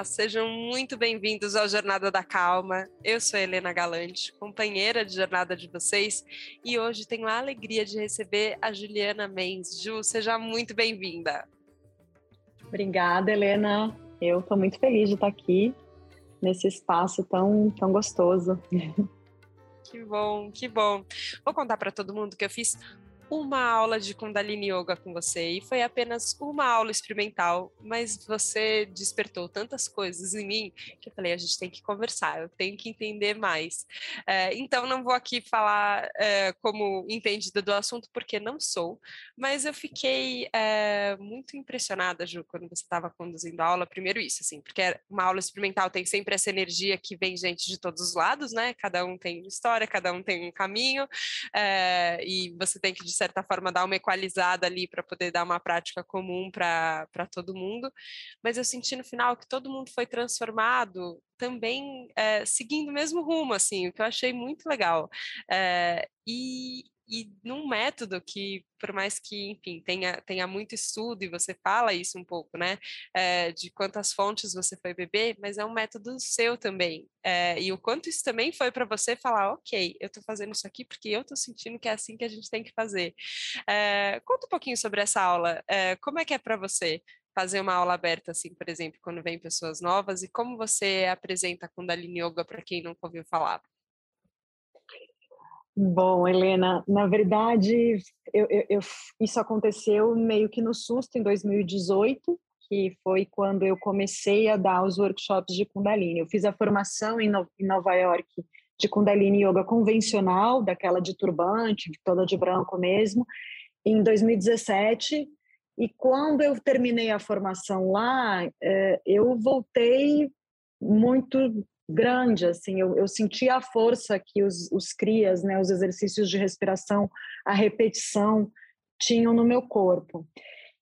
Olá, sejam muito bem-vindos ao Jornada da Calma. Eu sou Helena Galante, companheira de jornada de vocês, e hoje tenho a alegria de receber a Juliana Mendes. Ju, seja muito bem-vinda. Obrigada, Helena. Eu estou muito feliz de estar aqui nesse espaço tão, tão gostoso. Que bom, que bom. Vou contar para todo mundo que eu fiz uma aula de Kundalini Yoga com você e foi apenas uma aula experimental, mas você despertou tantas coisas em mim que eu falei: a gente tem que conversar, eu tenho que entender mais. É, então, não vou aqui falar é, como entendida do assunto, porque não sou, mas eu fiquei é, muito impressionada, Ju, quando você estava conduzindo a aula. Primeiro, isso, assim, porque uma aula experimental tem sempre essa energia que vem gente de todos os lados, né? Cada um tem história, cada um tem um caminho, e você tem que certa forma, dar uma equalizada ali para poder dar uma prática comum para todo mundo. Mas eu senti no final que todo mundo foi transformado também é, seguindo o mesmo rumo, assim, o que eu achei muito legal. É, e, e num método que, por mais que, enfim, tenha, tenha muito estudo, e você fala isso um pouco, né, é, de quantas fontes você foi beber, mas é um método seu também. É, e o quanto isso também foi para você falar, ok, eu estou fazendo isso aqui porque eu estou sentindo que é assim que a gente tem que fazer. É, conta um pouquinho sobre essa aula. como é que é para você? Fazer uma aula aberta, assim, por exemplo, quando vem pessoas novas, e como você apresenta Kundalini Yoga para quem nunca ouviu falar? Bom, Helena, na verdade, eu, eu, eu, isso aconteceu meio que no susto em 2018, que foi quando eu comecei a dar os workshops de Kundalini. Eu fiz a formação em, no, em Nova York de Kundalini Yoga convencional, daquela de turbante, toda de branco mesmo, em 2017. E quando eu terminei a formação lá, é, eu voltei muito grande, assim, eu, eu senti a força que os, os crias, né, os exercícios de respiração, a repetição tinham no meu corpo.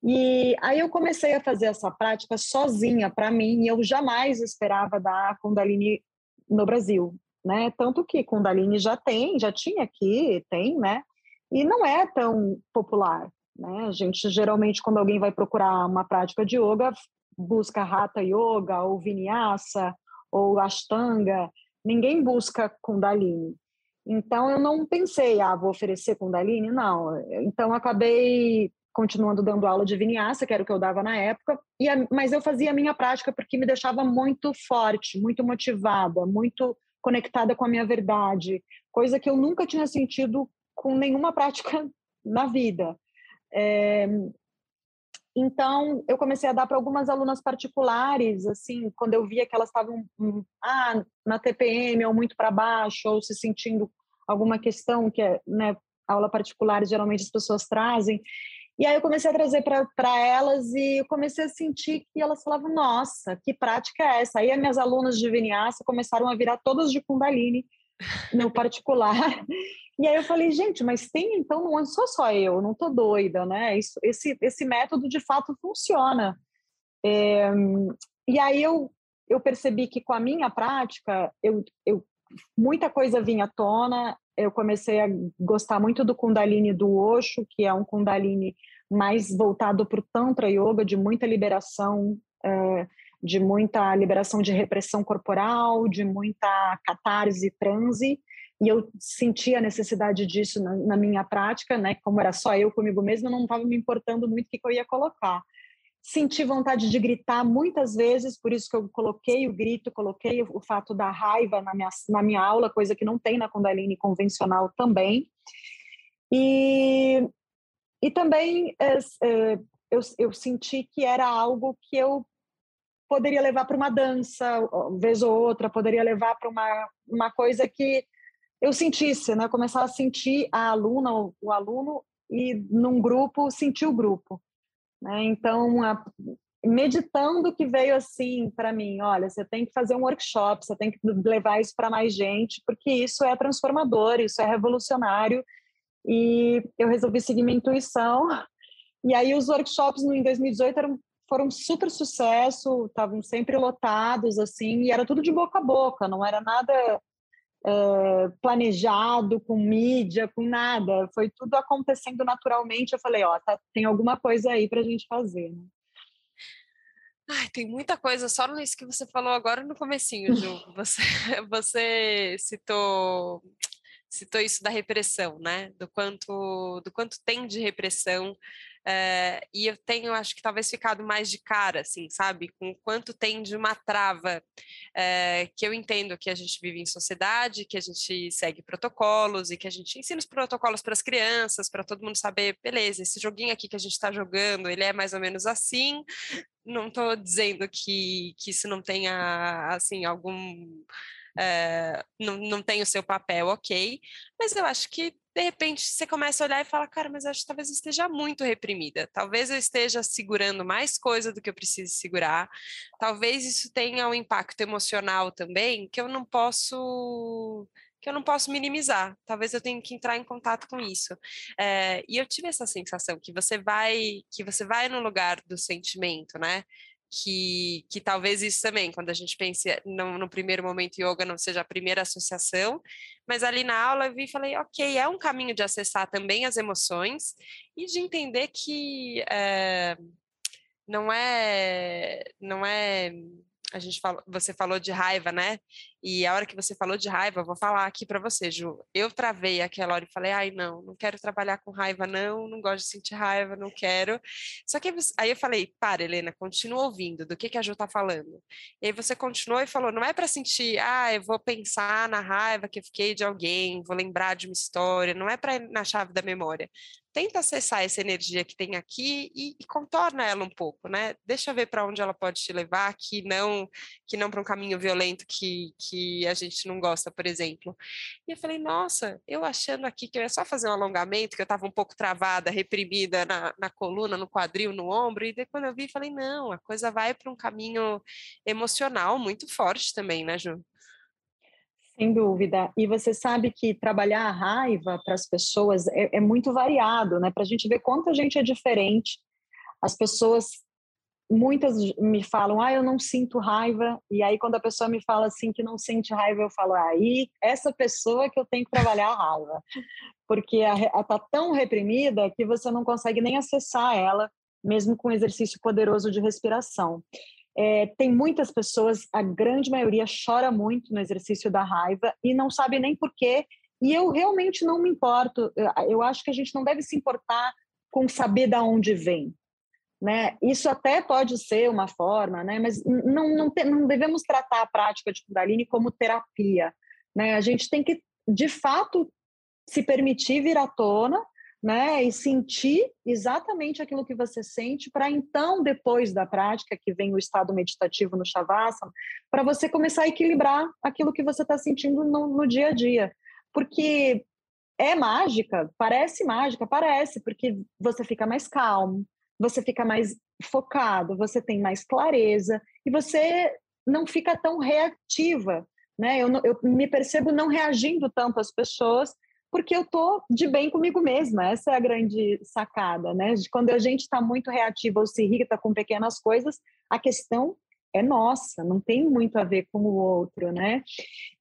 E aí eu comecei a fazer essa prática sozinha para mim, e eu jamais esperava dar Kundalini no Brasil, né? Tanto que Kundalini já tem, já tinha aqui, tem, né? E não é tão popular, né? A gente geralmente quando alguém vai procurar uma prática de yoga, busca Hatha Yoga ou Vinyasa ou Ashtanga, ninguém busca Kundalini. Então eu não pensei, ah, vou oferecer Kundalini, não. Então acabei continuando dando aula de vinyasa, que era o que eu dava na época, e a, mas eu fazia a minha prática porque me deixava muito forte, muito motivada, muito conectada com a minha verdade, coisa que eu nunca tinha sentido com nenhuma prática na vida. É, então, eu comecei a dar para algumas alunas particulares, assim, quando eu via que elas estavam hum, ah, na TPM ou muito para baixo, ou se sentindo alguma questão que é, né, aula particular, geralmente as pessoas trazem. E aí eu comecei a trazer para elas e eu comecei a sentir que elas falavam, nossa, que prática é essa? Aí as minhas alunas de Vinyasa começaram a virar todas de Kundalini, no particular. E aí eu falei, gente, mas tem então, não sou só eu, não tô doida, né? Isso, esse, esse método de fato funciona. É, e aí eu, eu percebi que com a minha prática, eu, eu, muita coisa vinha à tona, eu comecei a gostar muito do Kundalini do Osho, que é um Kundalini mais voltado para o Tantra Yoga, de muita liberação, é, de muita liberação de repressão corporal, de muita catarse, transe, e eu sentia a necessidade disso na, na, minha prática, né? Como era só eu comigo mesma, eu não estava me importando muito o que, que eu ia colocar. Senti vontade de gritar muitas vezes, por isso que eu coloquei o grito, coloquei o, o fato da raiva na minha, na minha aula, coisa que não tem na Kundalini convencional também. E, e também é, é, eu, eu senti que era algo que eu poderia levar para uma dança, vez ou outra, poderia levar para uma, uma coisa que eu sentisse, né? Começar a sentir a aluna, o, o aluno, e num grupo, sentir o grupo. Né? Então, a, meditando que veio assim para mim, olha, você tem que fazer um workshop, você tem que levar isso para mais gente, porque isso é transformador, isso é revolucionário. E eu resolvi seguir minha intuição. E aí os workshops em 2018 eram, foram super sucesso, estavam sempre lotados assim, e era tudo de boca a boca, não era nada é, planejado, com mídia, com nada. Foi tudo acontecendo naturalmente. Eu falei, ó, tá, tem alguma coisa aí para a gente fazer. Né? Ai, tem muita coisa só nisso que você falou agora no comecinho, Ju. Você, você citou citou isso da repressão, né? Do quanto do quanto tem de repressão é, e eu tenho, acho que talvez ficado mais de cara, assim, sabe? Com quanto tem de uma trava, é, que eu entendo que a gente vive em sociedade, que a gente segue protocolos e que a gente ensina os protocolos para as crianças, para todo mundo saber, beleza, esse joguinho aqui que a gente está jogando, ele é mais ou menos assim. Não estou dizendo que, que isso não tenha, assim, algum é, não, não tem o seu papel, ok, mas eu acho que de repente você começa a olhar e fala, cara, mas acho que talvez eu esteja muito reprimida, talvez eu esteja segurando mais coisa do que eu preciso segurar, talvez isso tenha um impacto emocional também que eu não posso que eu não posso minimizar. Talvez eu tenha que entrar em contato com isso. É, e eu tive essa sensação que você vai que você vai no lugar do sentimento, né? Que, que talvez isso também, quando a gente pensa no, no, primeiro momento yoga não seja a primeira associação, mas ali na aula eu vi e falei, ok, é um caminho de acessar também as emoções e de entender que é, não é não é a gente falou, você falou de raiva, né? E a hora que você falou de raiva, vou falar aqui para você, Ju. Eu travei aquela hora e falei, ai, não, não quero trabalhar com raiva, não, não gosto de sentir raiva, não quero. Só que aí eu falei, para, Helena, continua ouvindo, do que, que a Ju tá falando. E aí você continuou e falou, não é para sentir, ah, eu vou pensar na raiva que eu fiquei de alguém, vou lembrar de uma história, não é para na chave da memória tenta acessar essa energia que tem aqui e, e contorna ela um pouco, né? Deixa ver para onde ela pode te levar, que não que não para um caminho violento que, que a gente não gosta, por exemplo. E eu falei, nossa, eu achando aqui que eu ia só fazer um alongamento, que eu estava um pouco travada, reprimida na, na coluna, no quadril, no ombro, e daí quando eu vi, falei, não, a coisa vai para um caminho emocional muito forte também, né, Ju? Sem dúvida. E você sabe que trabalhar a raiva para as pessoas é, é, muito variado, né? Para a gente ver quanto a gente é diferente. As pessoas, muitas me falam, ah, eu não sinto raiva. E aí, quando a pessoa me fala assim que não sente raiva, eu falo, aí, essa pessoa que eu tenho que trabalhar a raiva. Porque está tão reprimida que você não consegue nem acessar ela, mesmo com exercício poderoso de respiração. É, tem muitas pessoas, a grande maioria chora muito no exercício da raiva e não sabe nem por quê. E eu realmente não me importo. Eu acho que a gente não deve se importar com saber da onde vem. Né? Isso até pode ser uma forma, né? mas não, não, te, não devemos tratar a prática de Kundalini como terapia. Né? A gente tem que, de fato, se permitir vir à tona né? E sentir exatamente aquilo que você sente, para então, depois da prática, que vem o estado meditativo no Shavasana, para você começar a equilibrar aquilo que você está sentindo no, no dia a dia. Porque é mágica, parece mágica, parece, porque você fica mais calmo, você fica mais focado, você tem mais clareza e você não fica tão reativa, né? Eu, eu me percebo não reagindo tanto às pessoas porque eu tô de bem comigo mesma. Essa é a grande sacada, né? De quando a gente está muito reativa ou se irrita com pequenas coisas, a questão é nossa, não tem muito a ver com o outro, né?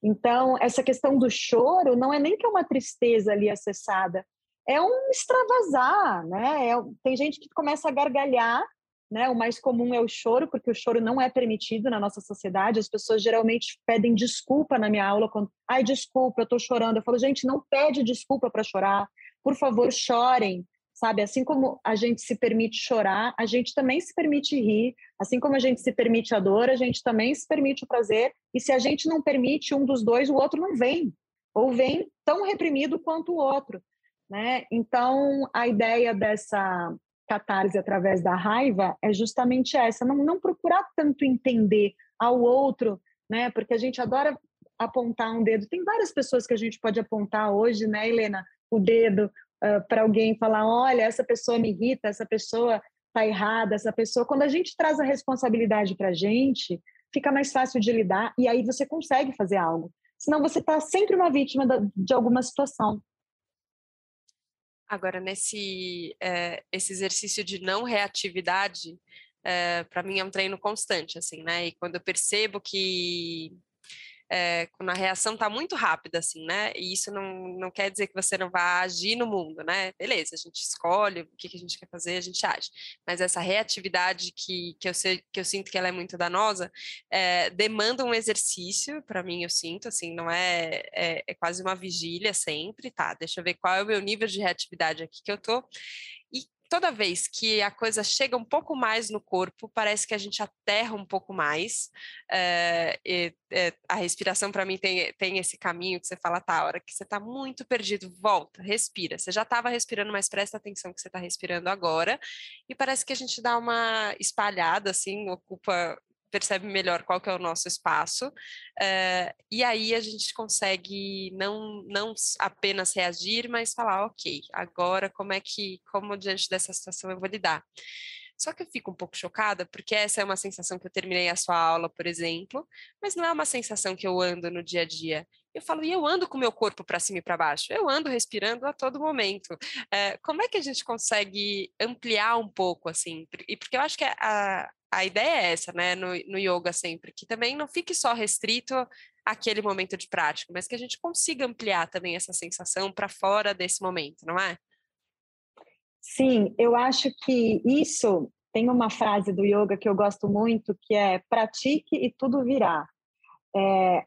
Então, essa questão do choro não é nem que é uma tristeza ali acessada, é um extravasar, né? É, tem gente que começa a gargalhar né? O mais comum é o choro, porque o choro não é permitido na nossa sociedade. As pessoas geralmente pedem desculpa na minha aula quando, ai, desculpa, eu estou chorando. Eu falo, gente, não pede desculpa para chorar. Por favor, chorem, sabe? Assim como a gente se permite chorar, a gente também se permite rir. Assim como a gente se permite a dor, a gente também se permite o prazer. E se a gente não permite um dos dois, o outro não vem. Ou vem tão reprimido quanto o outro. Né? Então, a ideia dessa catarse através da raiva é justamente essa, não, não procurar tanto entender ao outro, né? Porque a gente adora apontar um dedo. Tem várias pessoas que a gente pode apontar hoje, né, Helena? O dedo uh, para alguém falar: olha, essa pessoa me irrita, essa pessoa está errada, essa pessoa. Quando a gente traz a responsabilidade para a gente, fica mais fácil de lidar e aí você consegue fazer algo. Senão você está sempre uma vítima de alguma situação. Agora, nesse é, esse exercício de não reatividade, é, para mim é um treino constante, assim, né? E quando eu percebo que é, quando a reação está muito rápida, assim, né? E isso não, não quer dizer que você não vai agir no mundo, né? Beleza, a gente escolhe o que, que a gente quer fazer, a gente age. Mas essa reatividade que, que, eu, sei, que eu sinto que ela é muito danosa, é, demanda um exercício, para mim, eu sinto, assim, não é, é, é quase uma vigília sempre, tá? Deixa eu ver qual é o meu nível de reatividade aqui que eu tô toda vez que a coisa chega um pouco mais no corpo, parece que a gente aterra um pouco mais. É, e, é, a respiração, para mim, tem, tem esse caminho que você fala, tá, a hora que você está muito perdido, volta, respira. Você já estava respirando, mas presta atenção que você está respirando agora. E parece que a gente dá uma espalhada, assim, ocupa percebe melhor qual que é o nosso espaço, uh, e aí a gente consegue não, não apenas reagir, mas falar, ok, agora como é que, como diante dessa situação eu vou lidar? Só que eu fico um pouco chocada, porque essa é uma sensação que eu terminei a sua aula, por exemplo, mas não é uma sensação que eu ando no dia a dia. Eu falo, e eu ando com o meu corpo para cima e para baixo, eu ando respirando a todo momento. É, como é que a gente consegue ampliar um pouco, assim? E porque eu acho que a, a ideia é essa, né, no, no yoga sempre, que também não fique só restrito àquele momento de prática, mas que a gente consiga ampliar também essa sensação para fora desse momento, não é? Sim, eu acho que isso tem uma frase do yoga que eu gosto muito, que é pratique e tudo virá. É,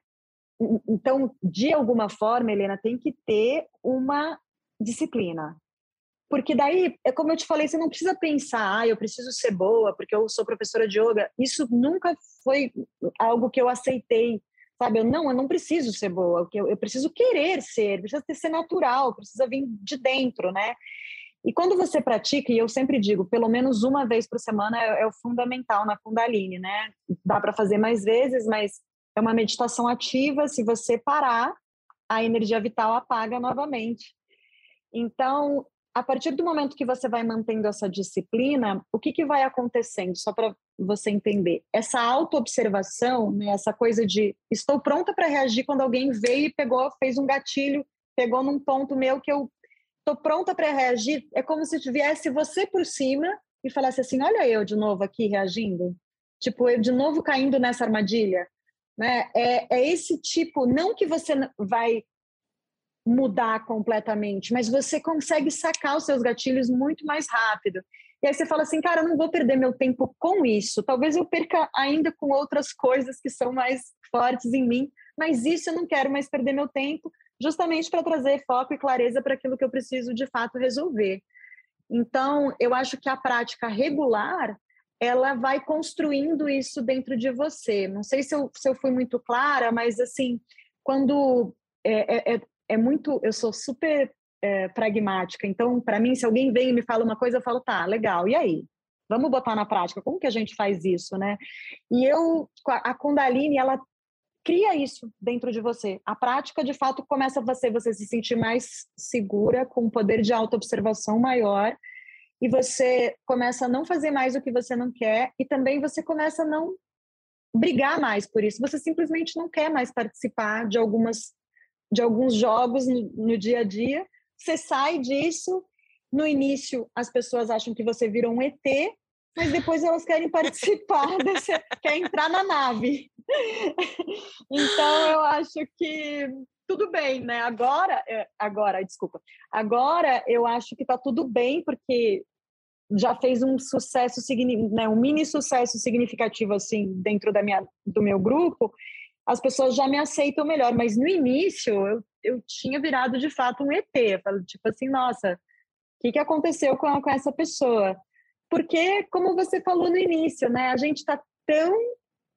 então, de alguma forma, Helena, tem que ter uma disciplina. Porque daí, é como eu te falei, você não precisa pensar, ah, eu preciso ser boa porque eu sou professora de yoga. Isso nunca foi algo que eu aceitei, sabe? Eu não, eu não preciso ser boa, eu, eu preciso querer ser, precisa ser natural, precisa vir de dentro, né? E quando você pratica, e eu sempre digo, pelo menos uma vez por semana é, é o fundamental na Kundalini, né? Dá para fazer mais vezes, mas é uma meditação ativa. Se você parar, a energia vital apaga novamente. Então, a partir do momento que você vai mantendo essa disciplina, o que, que vai acontecendo? Só para você entender. Essa autoobservação, né, essa coisa de estou pronta para reagir quando alguém veio e pegou, fez um gatilho, pegou num ponto meu que eu estou pronta para reagir. É como se viesse você por cima e falasse assim: olha eu de novo aqui reagindo. Tipo, eu de novo caindo nessa armadilha. Né? É, é esse tipo, não que você vai mudar completamente, mas você consegue sacar os seus gatilhos muito mais rápido. E aí você fala assim, cara, eu não vou perder meu tempo com isso. Talvez eu perca ainda com outras coisas que são mais fortes em mim, mas isso eu não quero mais perder meu tempo, justamente para trazer foco e clareza para aquilo que eu preciso de fato resolver. Então, eu acho que a prática regular ela vai construindo isso dentro de você. Não sei se eu, se eu fui muito clara, mas assim, quando é, é, é muito. Eu sou super é, pragmática. Então, para mim, se alguém vem e me fala uma coisa, eu falo, tá, legal, e aí? Vamos botar na prática. Como que a gente faz isso, né? E eu, a Kundalini, ela cria isso dentro de você. A prática, de fato, começa você, você se sentir mais segura, com um poder de autoobservação maior, e você começa a não fazer mais o que você não quer, e também você começa a não brigar mais por isso. Você simplesmente não quer mais participar de algumas de alguns jogos no, no dia a dia, você sai disso. No início, as pessoas acham que você virou um ET, mas depois elas querem participar, desse, quer entrar na nave. então, eu acho que tudo bem, né? Agora, é, agora, desculpa. Agora eu acho que tá tudo bem, porque já fez um sucesso, né, um mini sucesso significativo assim dentro da minha, do meu grupo as pessoas já me aceitam melhor. Mas no início, eu, eu tinha virado de fato um ET. Eu falo, tipo assim, nossa, o que, que aconteceu com, com essa pessoa? Porque, como você falou no início, né, a gente está tão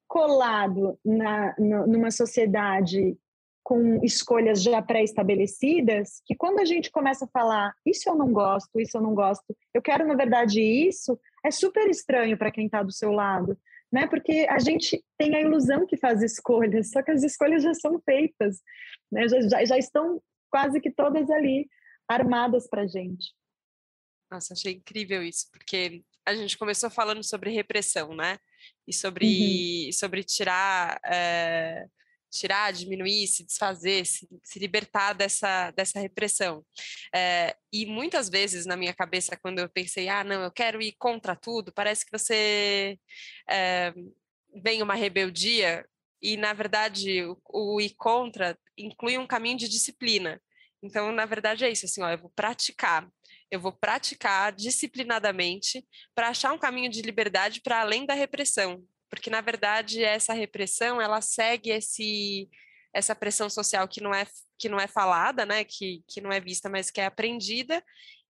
colado na, numa sociedade com escolhas já pré-estabelecidas, que quando a gente começa a falar isso eu não gosto, isso eu não gosto, eu quero na verdade isso, é super estranho para quem está do seu lado né? Porque a gente tem a ilusão que faz escolhas, só que as escolhas já são feitas, né? Já, já, já estão quase que todas ali armadas para gente. Nossa, achei incrível isso, porque a gente começou falando sobre repressão, né? E sobre, uhum. sobre tirar é, tirar, diminuir, se desfazer, se, se libertar dessa, dessa repressão. É, e muitas vezes na minha cabeça, quando eu pensei, ah, não, eu quero ir contra tudo, parece que você é, vem uma rebeldia e na verdade, o, o ir contra inclui um caminho de disciplina. Então, na verdade, é isso, assim, ó, eu vou praticar, eu vou praticar disciplinadamente para achar um caminho de liberdade para além da repressão, porque na verdade essa repressão ela segue esse essa pressão social que não é que não é falada, né, que, que não é vista, mas que é aprendida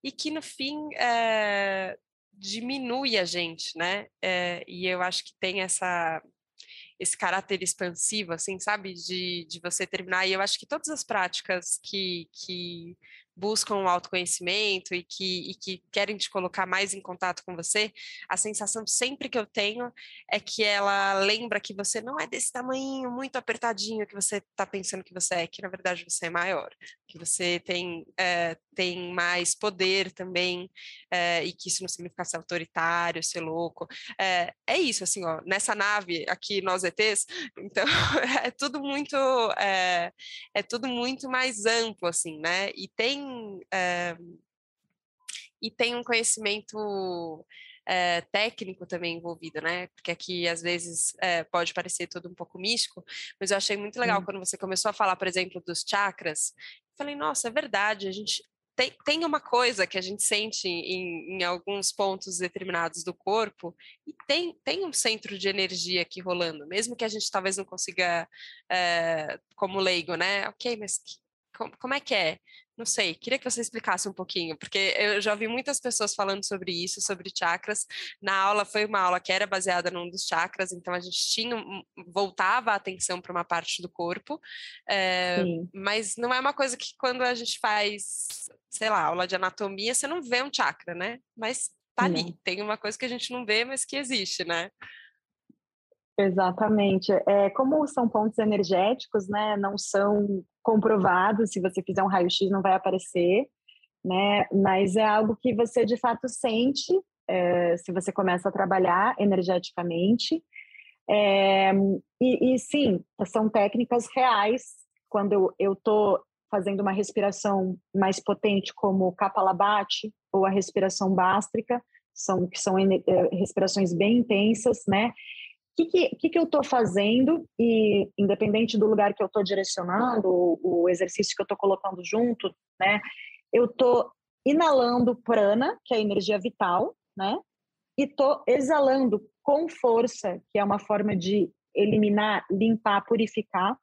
e que no fim é, diminui a gente, né? É, e eu acho que tem essa esse caráter expansivo, assim, sabe, de, de você terminar. E eu acho que todas as práticas que, que buscam o autoconhecimento e que, e que querem te colocar mais em contato com você, a sensação sempre que eu tenho é que ela lembra que você não é desse tamanho muito apertadinho que você está pensando que você é, que na verdade você é maior, que você tem, é, tem mais poder também, é, e que isso não significa ser autoritário, ser louco. É, é isso, assim, ó, nessa nave aqui, nós ETs, então é tudo muito, é, é tudo muito mais amplo, assim, né? E tem e tem um conhecimento é, técnico também envolvido, né? Porque aqui às vezes é, pode parecer tudo um pouco místico, mas eu achei muito legal quando você começou a falar, por exemplo, dos chakras. Falei, nossa, é verdade, a gente tem, tem uma coisa que a gente sente em, em, alguns pontos determinados do corpo e tem, tem um centro de energia aqui rolando, mesmo que a gente talvez não consiga, é, como leigo, né? Ok, mas que, como, como é que é? Não sei, queria que você explicasse um pouquinho, porque eu já ouvi muitas pessoas falando sobre isso, sobre chakras. Na aula foi uma aula que era baseada num dos chakras, então a gente tinha voltava a atenção para uma parte do corpo, é, mas não é uma coisa que quando a gente faz, sei lá, aula de anatomia, você não vê um chakra, né? Mas tá ali, não. tem uma coisa que a gente não vê, mas que existe, né? Exatamente. É, como são pontos energéticos, né, não são comprovados, se você fizer um raio-x não vai aparecer, né, mas é algo que você de fato sente é, se você começa a trabalhar energeticamente. É, e, e, sim, são técnicas reais. Quando eu estou fazendo uma respiração mais potente, como o Kapalabhati ou a respiração bástrica, são, que são é, respirações bem intensas, né? Que, que, que, eu estou fazendo e independente do lugar que eu estou direcionando, o, o, exercício que eu estou colocando junto, né? Eu estou inalando prana, que é a energia vital, né? E estou exalando com força, que é uma forma de eliminar, limpar, purificar,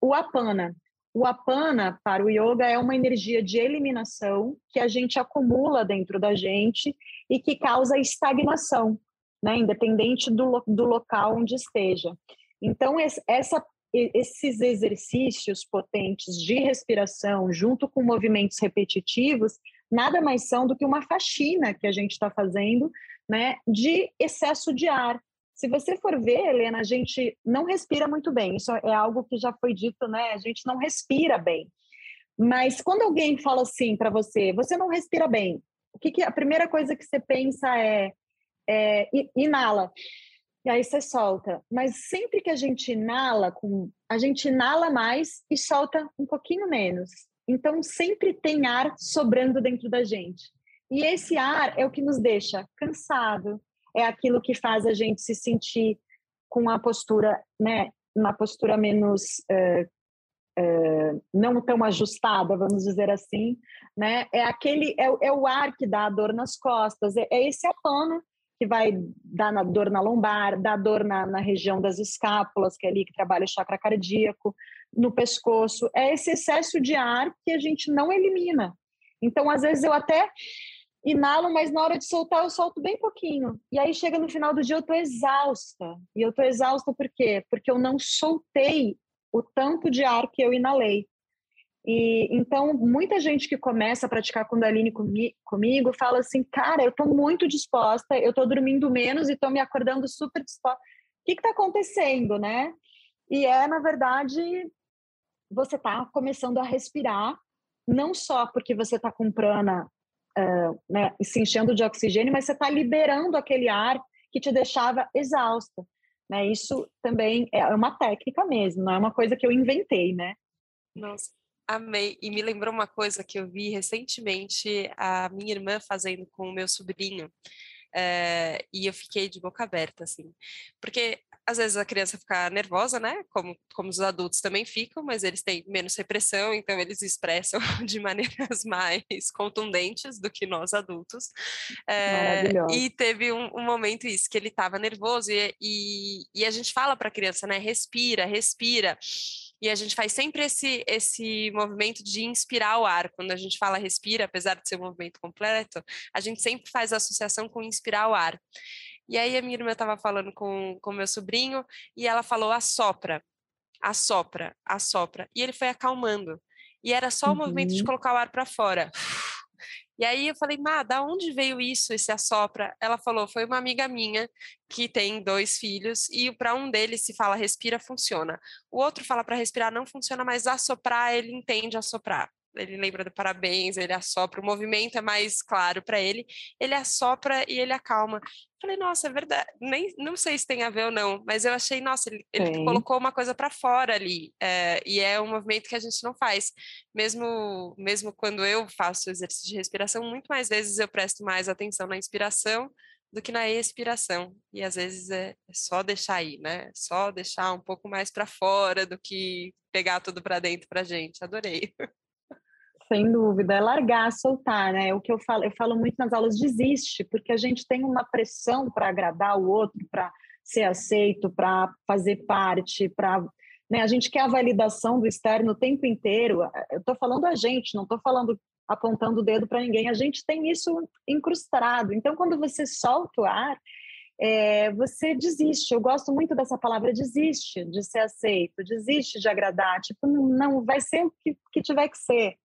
o apana. O apana para o yoga é uma energia de eliminação que a gente acumula dentro da gente e que causa estagnação né, independente do, do local onde esteja. Então, essa, esses exercícios potentes de respiração, junto com movimentos repetitivos, nada mais são do que uma faxina que a gente está fazendo né, de excesso de ar. Se você for ver, Helena, a gente não respira muito bem. Isso é algo que já foi dito, né? A gente não respira bem. Mas quando alguém fala assim para você, você não respira bem, o que, que a primeira coisa que você pensa é é, inala. E aí você solta. Mas sempre que a gente inala, com, a gente inala mais e solta um pouquinho menos. Então sempre tem ar sobrando dentro da gente. E esse ar é o que nos deixa cansado, é aquilo que faz a gente se sentir com a postura, né, uma postura menos uh, uh, não tão ajustada, vamos dizer assim, né? É aquele é, é o ar que dá a dor nas costas, é, é esse apano que vai dar na, dor na lombar, dar dor na, na região das escápulas, que é ali que trabalha o chakra cardíaco, no pescoço. É esse excesso de ar que a gente não elimina. Então, às vezes, eu até inalo, mas na hora de soltar, eu solto bem pouquinho. E aí chega no final do dia, eu estou exausta. E eu estou exausta por quê? Porque eu não soltei o tanto de ar que eu inalei. E então muita gente que começa a praticar Kundalini comi comigo fala assim, cara, eu estou muito disposta, eu estou dormindo menos e estou me acordando super disposta. O que está acontecendo, né? E é na verdade você está começando a respirar, não só porque você está com prana, uh, né, se enchendo de oxigênio, mas você está liberando aquele ar que te deixava exausta. Né? Isso também é uma técnica mesmo, não é uma coisa que eu inventei, né? Nossa, Amei. E me lembrou uma coisa que eu vi recentemente a minha irmã fazendo com o meu sobrinho. É, e eu fiquei de boca aberta, assim. Porque às vezes a criança fica nervosa, né? Como, como os adultos também ficam, mas eles têm menos repressão, então eles expressam de maneiras mais contundentes do que nós adultos. É, e teve um, um, momento isso, que ele estava nervoso e, e, e, a gente fala para a criança, né? Respira, respira. E a gente faz sempre esse, esse movimento de inspirar o ar. Quando a gente fala respira, apesar de ser um movimento completo, a gente sempre faz a associação com inspirar o ar. E aí a minha irmã estava falando com o meu sobrinho e ela falou assopra, assopra, assopra. E ele foi acalmando. E era só o movimento de uhum. colocar o ar para fora. E aí eu falei, Má, da onde veio isso, esse assopra? Ela falou, foi uma amiga minha que tem dois filhos e para um deles se fala respira, funciona. O outro fala para respirar, não funciona, mas assoprar, ele entende assoprar ele lembra do parabéns, ele assopra, o movimento é mais claro para ele, ele assopra e ele acalma. Falei, nossa, é verdade, nem não sei se tem a ver ou não, mas eu achei, nossa, ele, ele colocou uma coisa para fora ali, é, e é um movimento que a gente não faz. Mesmo, mesmo quando eu faço exercício de respiração, muito mais vezes eu presto mais atenção na inspiração do que na expiração. E às vezes é, é só deixar aí, né? Só deixar um pouco mais para fora do que pegar tudo para dentro para gente. Adorei. Sem dúvida, é largar, soltar, né? O que eu falo, eu falo muito nas aulas, desiste, porque a gente tem uma pressão para agradar o outro, para ser aceito, para fazer parte, para né? A gente quer a validação do externo o tempo inteiro. Eu estou falando a gente, não estou falando apontando o dedo para ninguém. A gente tem isso incrustado. Então, quando você solta o ar, é, você desiste. Eu gosto muito dessa palavra desiste de ser aceito, desiste de agradar. Tipo, não, não vai ser o que, que tiver que ser.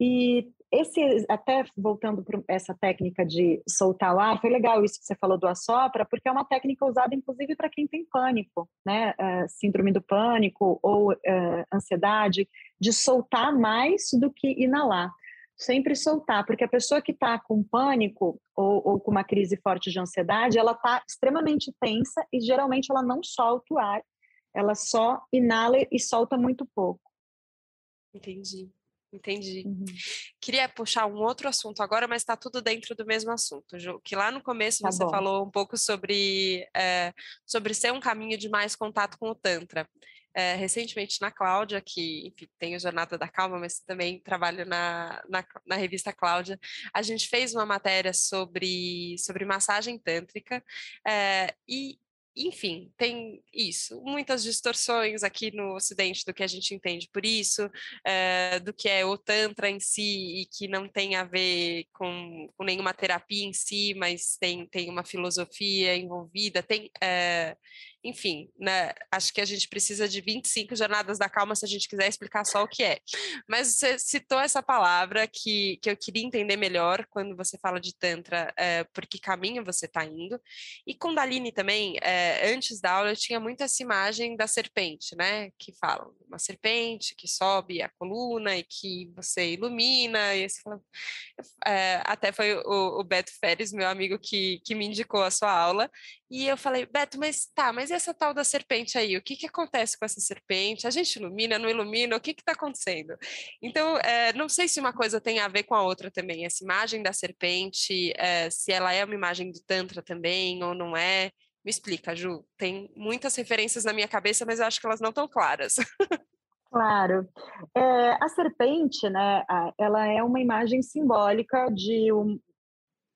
E esse, até voltando para essa técnica de soltar o ar, foi legal isso que você falou do assopra, porque é uma técnica usada inclusive para quem tem pânico, né? Uh, síndrome do pânico ou uh, ansiedade, de soltar mais do que inalar. Sempre soltar, porque a pessoa que está com pânico ou, ou, com uma crise forte de ansiedade, ela está extremamente tensa e geralmente ela não solta o ar, ela só inala e solta muito pouco. Entendi. Entendi. Uhum. Queria puxar um outro assunto agora, mas está tudo dentro do mesmo assunto, Ju. Que lá no começo tá você bom. falou um pouco sobre, é, sobre ser um caminho de mais contato com o Tantra. É, recentemente na Cláudia, que enfim, tem o Jornada da Calma, mas também trabalho na, na, na, revista Cláudia, a gente fez uma matéria sobre, sobre massagem tântrica é, e enfim, tem isso, muitas distorções aqui no Ocidente do que a gente entende por isso, é, do que é o Tantra em si e que não tem a ver com, com nenhuma terapia em si, mas tem, tem uma filosofia envolvida, tem. É, enfim, né, acho que a gente precisa de 25 jornadas da calma se a gente quiser explicar só o que é. Mas você citou essa palavra que, que eu queria entender melhor quando você fala de Tantra, é, por que caminho você está indo. E Kundalini também, é, antes da aula, eu tinha muito essa imagem da serpente, né? Que falam, uma serpente que sobe a coluna e que você ilumina, e você fala... é, até foi o, o Beto Férez, meu amigo, que, que me indicou a sua aula, e eu falei, Beto, mas tá, mas essa tal da serpente aí? O que, que acontece com essa serpente? A gente ilumina, não ilumina? O que está acontecendo? Então, é, não sei se uma coisa tem a ver com a outra também. Essa imagem da serpente, é, se ela é uma imagem do Tantra também ou não é. Me explica, Ju. Tem muitas referências na minha cabeça, mas eu acho que elas não estão claras. Claro. É, a serpente, né, ela é uma imagem simbólica de um,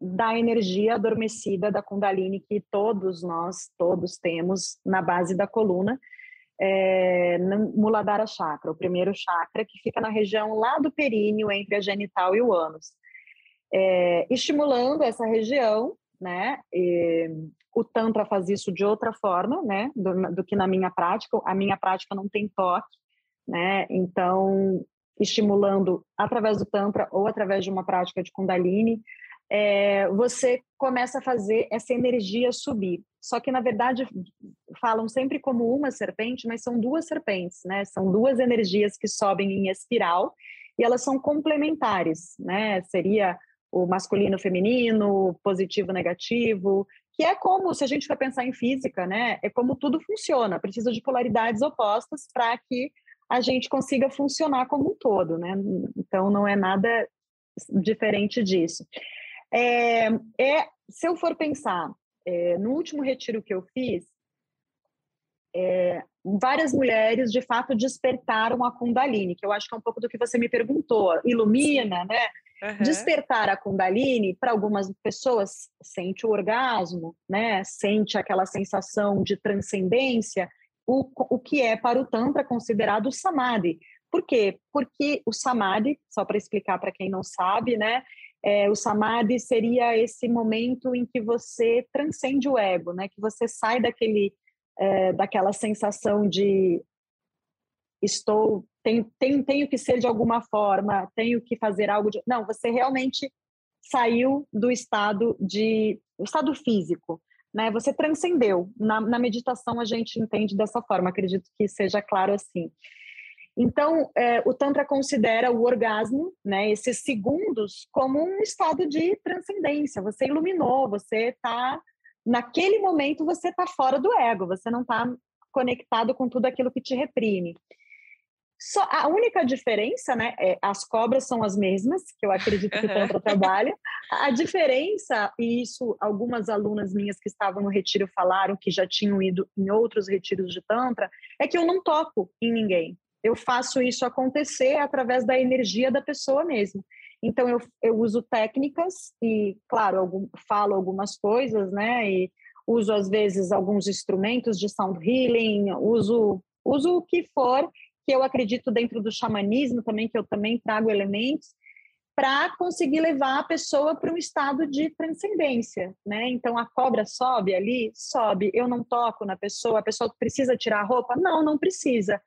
da energia adormecida da Kundalini que todos nós, todos temos na base da coluna, é, no Muladhara Chakra, o primeiro chakra que fica na região lá do períneo, entre a genital e o ânus. É, estimulando essa região, né? E, o Tantra faz isso de outra forma, né? Do, do que na minha prática. A minha prática não tem toque, né? Então, estimulando através do Tantra ou através de uma prática de Kundalini, é, você começa a fazer essa energia subir. Só que, na verdade, falam sempre como uma serpente, mas são duas serpentes, né? São duas energias que sobem em espiral e elas são complementares, né? Seria o masculino feminino, positivo negativo, que é como, se a gente for pensar em física, né? É como tudo funciona, precisa de polaridades opostas para que a gente consiga funcionar como um todo, né? Então, não é nada diferente disso. É, é, se eu for pensar, é, no último retiro que eu fiz, é, várias mulheres de fato despertaram a Kundalini, que eu acho que é um pouco do que você me perguntou, ilumina, né? Uhum. Despertar a Kundalini, para algumas pessoas, sente o orgasmo, né? Sente aquela sensação de transcendência, o, o que é para o Tantra considerado Samadhi. Por quê? Porque o Samadhi, só para explicar para quem não sabe, né? É, o Samadhi seria esse momento em que você transcende o ego, né? Que você sai daquele é, daquela sensação de estou tenho, tenho, tenho que ser de alguma forma, tenho que fazer algo de não, você realmente saiu do estado de o estado físico, né? Você transcendeu. Na, na meditação a gente entende dessa forma, acredito que seja claro assim. Então, é, o Tantra considera o orgasmo, né, esses segundos, como um estado de transcendência. Você iluminou, você está naquele momento você está fora do ego, você não está conectado com tudo aquilo que te reprime. Só, a única diferença, né, é, as cobras são as mesmas, que eu acredito que o Tantra trabalha. A diferença, e isso algumas alunas minhas que estavam no retiro falaram, que já tinham ido em outros retiros de Tantra, é que eu não toco em ninguém. Eu faço isso acontecer através da energia da pessoa mesmo. Então, eu, eu uso técnicas e, claro, algum, falo algumas coisas, né? E uso, às vezes, alguns instrumentos de sound healing, uso, uso o que for, que eu acredito dentro do xamanismo também, que eu também trago elementos, para conseguir levar a pessoa para um estado de transcendência, né? Então a cobra sobe ali, sobe, eu não toco na pessoa, a pessoa precisa tirar a roupa? Não, não precisa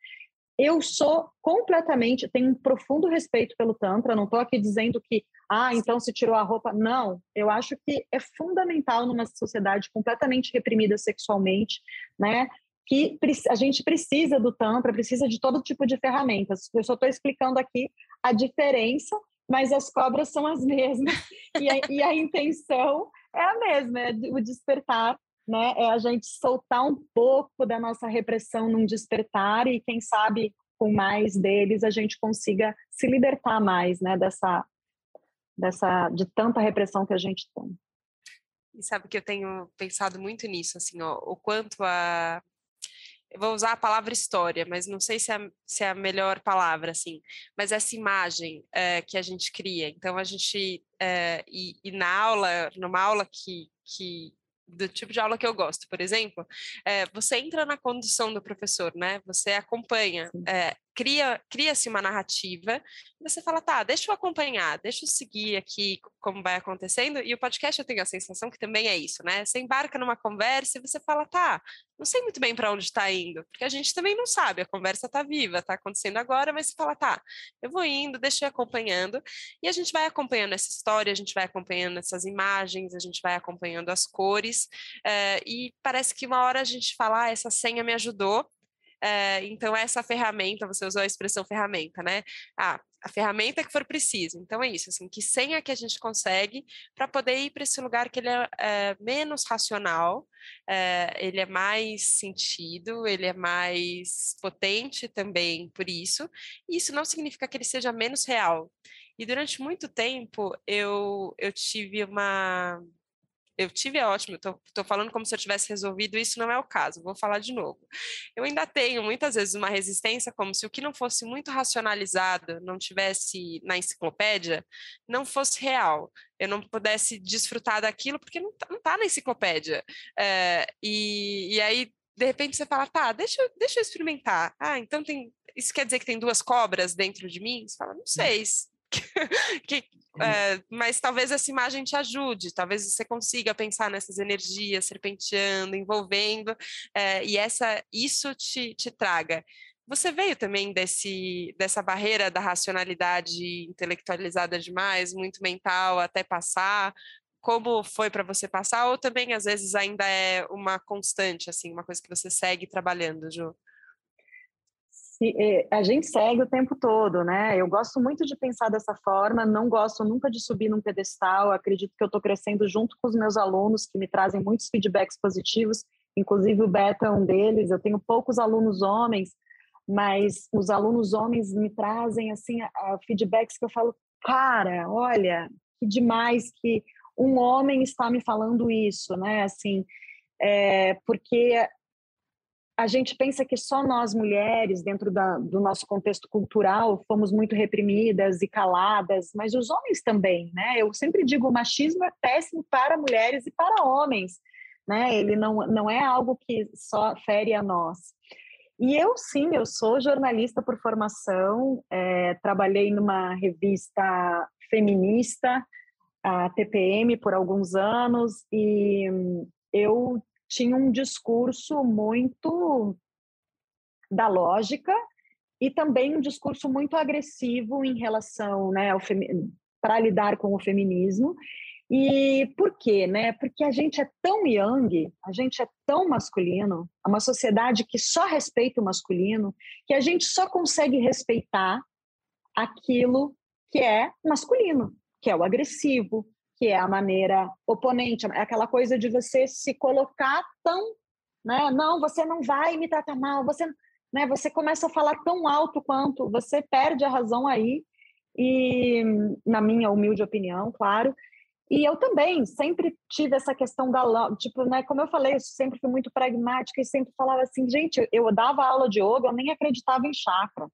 eu sou completamente, tenho um profundo respeito pelo Tantra, não estou aqui dizendo que, ah, então se tirou a roupa. Não, eu acho que é fundamental numa sociedade completamente reprimida sexualmente, né? Que a gente precisa do Tantra, precisa de todo tipo de ferramentas. Eu só estou explicando aqui a diferença, mas as cobras são as mesmas e a, e a intenção é a mesma, é o despertar né? É a gente soltar um pouco da nossa repressão num despertar e quem sabe com mais deles a gente consiga se libertar mais, né? Dessa dessa de tanta repressão que a gente tem. E sabe que eu tenho pensado muito nisso, assim, ó, o quanto a eu vou usar a palavra história, mas não sei se é, se é a melhor palavra, assim, mas essa imagem é, que a gente cria. Então, a gente, é, e, e, na aula, numa aula que, que do tipo de aula que eu gosto, por exemplo, é, você entra na condução do professor, né? Você acompanha, é, cria cria-se uma narrativa, e você fala, tá, deixa eu acompanhar, deixa eu seguir aqui como vai acontecendo, e o podcast eu tenho a sensação que também é isso, né? Você embarca numa conversa e você fala, tá, não sei muito bem para onde está indo, porque a gente também não sabe, a conversa está viva, está acontecendo agora, mas você fala, tá, eu vou indo, deixa eu ir acompanhando, e a gente vai acompanhando essa história, a gente vai acompanhando essas imagens, a gente vai acompanhando as cores, é, e parece que uma hora a gente fala, ah, essa senha me ajudou, é, então, essa ferramenta, você usou a expressão ferramenta, né? Ah, a ferramenta que for preciso. Então, é isso, assim, que senha que a gente consegue para poder ir para esse lugar que ele é, é menos racional, é, ele é mais sentido, ele é mais potente também por isso. E isso não significa que ele seja menos real. E durante muito tempo eu, eu tive uma eu tive é ótimo, estou falando como se eu tivesse resolvido, isso não é o caso, vou falar de novo. Eu ainda tenho muitas vezes uma resistência, como se o que não fosse muito racionalizado, não tivesse na enciclopédia, não fosse real. Eu não pudesse desfrutar daquilo porque não está tá na enciclopédia. É, e, e aí, de repente, você fala, tá, deixa, deixa eu experimentar. Ah, então tem. Isso quer dizer que tem duas cobras dentro de mim? Você fala, não hum. sei. que, é, mas talvez essa imagem te ajude, talvez você consiga pensar nessas energias serpenteando, envolvendo, é, e essa isso te, te traga. Você veio também desse, dessa barreira da racionalidade intelectualizada demais, muito mental, até passar? Como foi para você passar? Ou também, às vezes, ainda é uma constante, assim, uma coisa que você segue trabalhando, Ju? É, a gente segue o tempo todo, né? Eu gosto muito de pensar dessa forma, não gosto nunca de subir num pedestal. Acredito que eu estou crescendo junto com os meus alunos, que me trazem muitos feedbacks positivos, inclusive o Beto é um deles. Eu tenho poucos alunos homens, mas os alunos homens me trazem assim feedbacks que eu falo, cara, olha, que demais que um homem está me falando isso, né? Assim, é, porque a gente pensa que só nós mulheres, dentro da, do nosso contexto cultural, fomos muito reprimidas e caladas, mas os homens também, né? Eu sempre digo, o machismo é péssimo para mulheres e para homens, né? Ele não, não é algo que só fere a nós. E eu, sim, eu sou jornalista por formação, é, trabalhei numa revista feminista, a TPM, por alguns anos, e eu tinha um discurso muito da lógica e também um discurso muito agressivo em relação, né, para lidar com o feminismo. E por quê, né? Porque a gente é tão young, a gente é tão masculino, é uma sociedade que só respeita o masculino, que a gente só consegue respeitar aquilo que é masculino, que é o agressivo, que é a maneira oponente, é aquela coisa de você se colocar tão, né? Não, você não vai me tratar mal, você, né? Você começa a falar tão alto quanto, você perde a razão aí. E na minha humilde opinião, claro. E eu também sempre tive essa questão da, tipo, né, como eu falei, eu sempre fui muito pragmática e sempre falava assim, gente, eu dava aula de yoga, eu nem acreditava em chakra.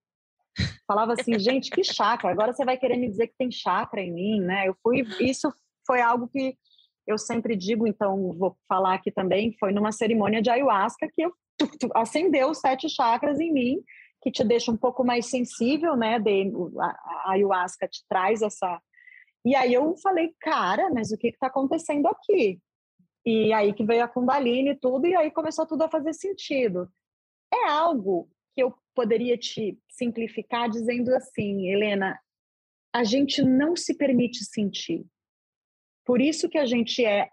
Falava assim, gente, que chakra? Agora você vai querer me dizer que tem chakra em mim, né? Eu fui, isso foi algo que eu sempre digo, então vou falar aqui também, foi numa cerimônia de ayahuasca que eu acendeu os sete chakras em mim, que te deixa um pouco mais sensível, né? De, a, a ayahuasca te traz essa. E aí eu falei, cara, mas o que está acontecendo aqui? E aí que veio a Kundalini e tudo, e aí começou tudo a fazer sentido. É algo que eu poderia te simplificar dizendo assim, Helena, a gente não se permite sentir. Por isso que a gente é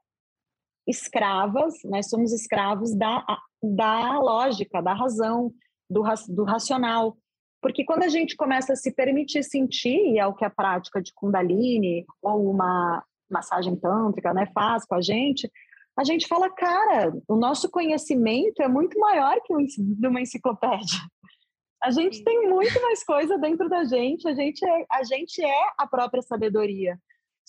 escravas, nós somos escravos da, da lógica, da razão, do, do racional. Porque quando a gente começa a se permitir sentir, e é o que a prática de Kundalini ou uma massagem tântrica né, faz com a gente, a gente fala, cara, o nosso conhecimento é muito maior que uma enciclopédia. A gente tem muito mais coisa dentro da gente, a gente é, a gente é a própria sabedoria.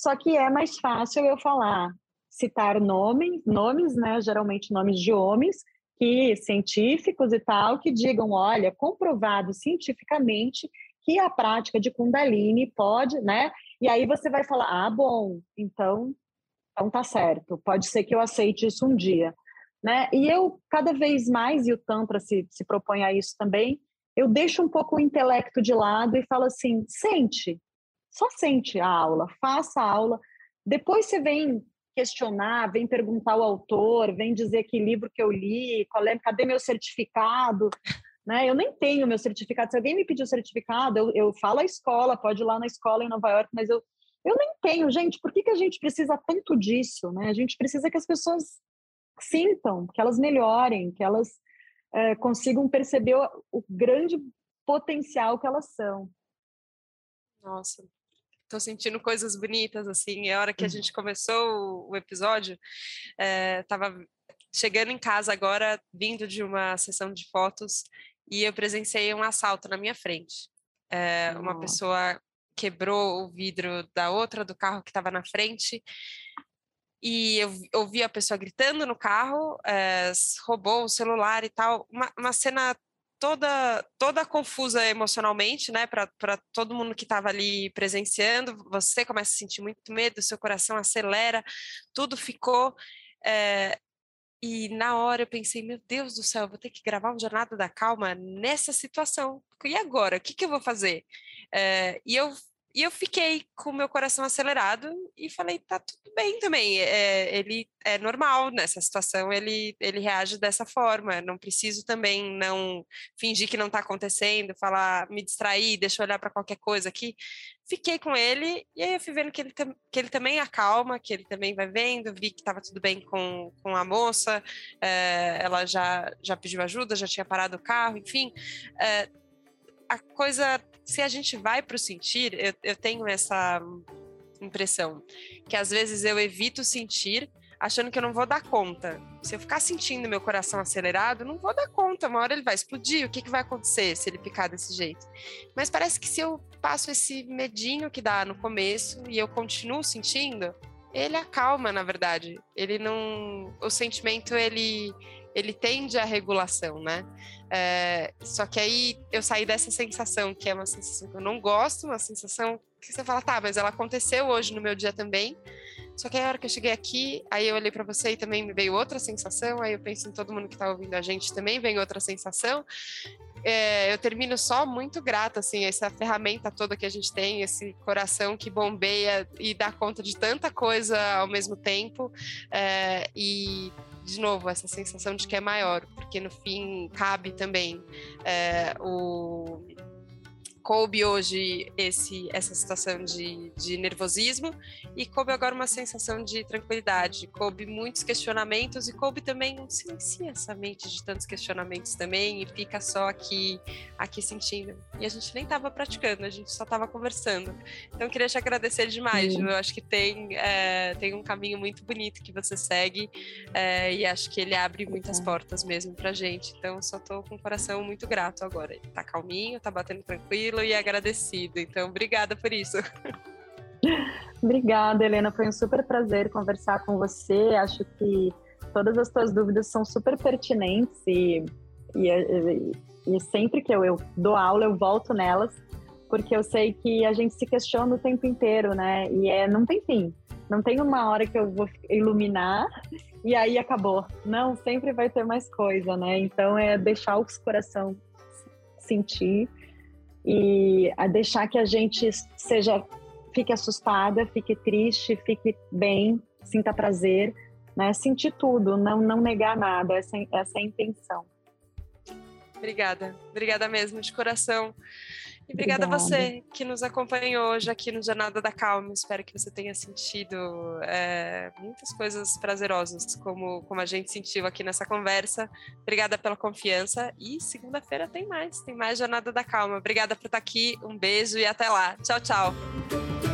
Só que é mais fácil eu falar, citar nomes, nomes, né, geralmente nomes de homens, que científicos e tal, que digam, olha, comprovado cientificamente que a prática de Kundalini pode, né? E aí você vai falar, ah, bom, então, então tá certo, pode ser que eu aceite isso um dia, né? E eu, cada vez mais, e o Tantra se, se propõe a isso também, eu deixo um pouco o intelecto de lado e falo assim, sente, só sente a aula, faça a aula. Depois você vem questionar, vem perguntar ao autor, vem dizer que livro que eu li, qual é, cadê meu certificado, né? Eu nem tenho meu certificado. Se alguém me pedir o certificado, eu, eu falo à escola, pode ir lá na escola em Nova York, mas eu, eu nem tenho, gente. Por que, que a gente precisa tanto disso, né? A gente precisa que as pessoas sintam, que elas melhorem, que elas é, consigam perceber o, o grande potencial que elas são. Nossa, tô sentindo coisas bonitas, assim. A hora que a uhum. gente começou o episódio, é, tava chegando em casa agora, vindo de uma sessão de fotos, e eu presenciei um assalto na minha frente. É, uma pessoa quebrou o vidro da outra do carro que estava na frente e eu ouvi a pessoa gritando no carro, é, roubou o celular e tal. Uma, uma cena toda toda confusa emocionalmente, né, para todo mundo que estava ali presenciando. Você começa a sentir muito medo, seu coração acelera, tudo ficou. É, e na hora eu pensei, meu Deus do céu, vou ter que gravar um Jornada da Calma nessa situação. E agora? O que, que eu vou fazer? É, e eu e eu fiquei com o meu coração acelerado e falei, tá tudo bem também. É, ele é normal nessa situação, ele, ele reage dessa forma. Não preciso também não fingir que não está acontecendo, falar, me distrair, deixa eu olhar para qualquer coisa aqui. Fiquei com ele e aí eu fui vendo que ele, que ele também acalma, que ele também vai vendo. Vi que estava tudo bem com, com a moça, é, ela já, já pediu ajuda, já tinha parado o carro, enfim. É, a coisa se a gente vai para o sentir, eu, eu tenho essa impressão que às vezes eu evito sentir achando que eu não vou dar conta. Se eu ficar sentindo meu coração acelerado, não vou dar conta. Uma hora ele vai explodir. O que, que vai acontecer se ele picar desse jeito? Mas parece que se eu passo esse medinho que dá no começo e eu continuo sentindo, ele acalma, na verdade. Ele não. O sentimento, ele ele tende à regulação, né? É, só que aí eu saí dessa sensação, que é uma sensação que eu não gosto, uma sensação que você fala, tá, mas ela aconteceu hoje no meu dia também. Só que aí a hora que eu cheguei aqui, aí eu olhei para você e também me veio outra sensação, aí eu penso em todo mundo que tá ouvindo a gente também vem outra sensação. É, eu termino só muito grata, assim, essa ferramenta toda que a gente tem, esse coração que bombeia e dá conta de tanta coisa ao mesmo tempo. É, e de novo, essa sensação de que é maior, porque no fim cabe também é, o coube hoje esse, essa situação de, de nervosismo e coube agora uma sensação de tranquilidade, coube muitos questionamentos e coube também um silencia essa mente de tantos questionamentos também e fica só aqui, aqui sentindo. E a gente nem estava praticando, a gente só estava conversando. Então eu queria te agradecer demais, Ju. eu acho que tem, é, tem um caminho muito bonito que você segue é, e acho que ele abre muitas portas mesmo pra gente. Então só tô com o coração muito grato agora. Ele tá calminho, tá batendo tranquilo tranquilo e agradecido. Então, obrigada por isso. Obrigada, Helena. Foi um super prazer conversar com você. Acho que todas as tuas dúvidas são super pertinentes e, e, e sempre que eu, eu dou aula, eu volto nelas, porque eu sei que a gente se questiona o tempo inteiro, né? E é, não tem fim. Não tem uma hora que eu vou iluminar e aí acabou. Não, sempre vai ter mais coisa, né? Então é deixar o coração sentir e a deixar que a gente seja fique assustada, fique triste, fique bem, sinta prazer, né? Sentir tudo, não não negar nada, essa essa é a intenção. Obrigada, obrigada mesmo de coração. Obrigada, obrigada, a você que nos acompanhou hoje aqui no Jornada da Calma. Espero que você tenha sentido é, muitas coisas prazerosas, como, como a gente sentiu aqui nessa conversa. Obrigada pela confiança. E segunda-feira tem mais, tem mais Jornada da Calma. Obrigada por estar aqui. Um beijo e até lá. Tchau, tchau.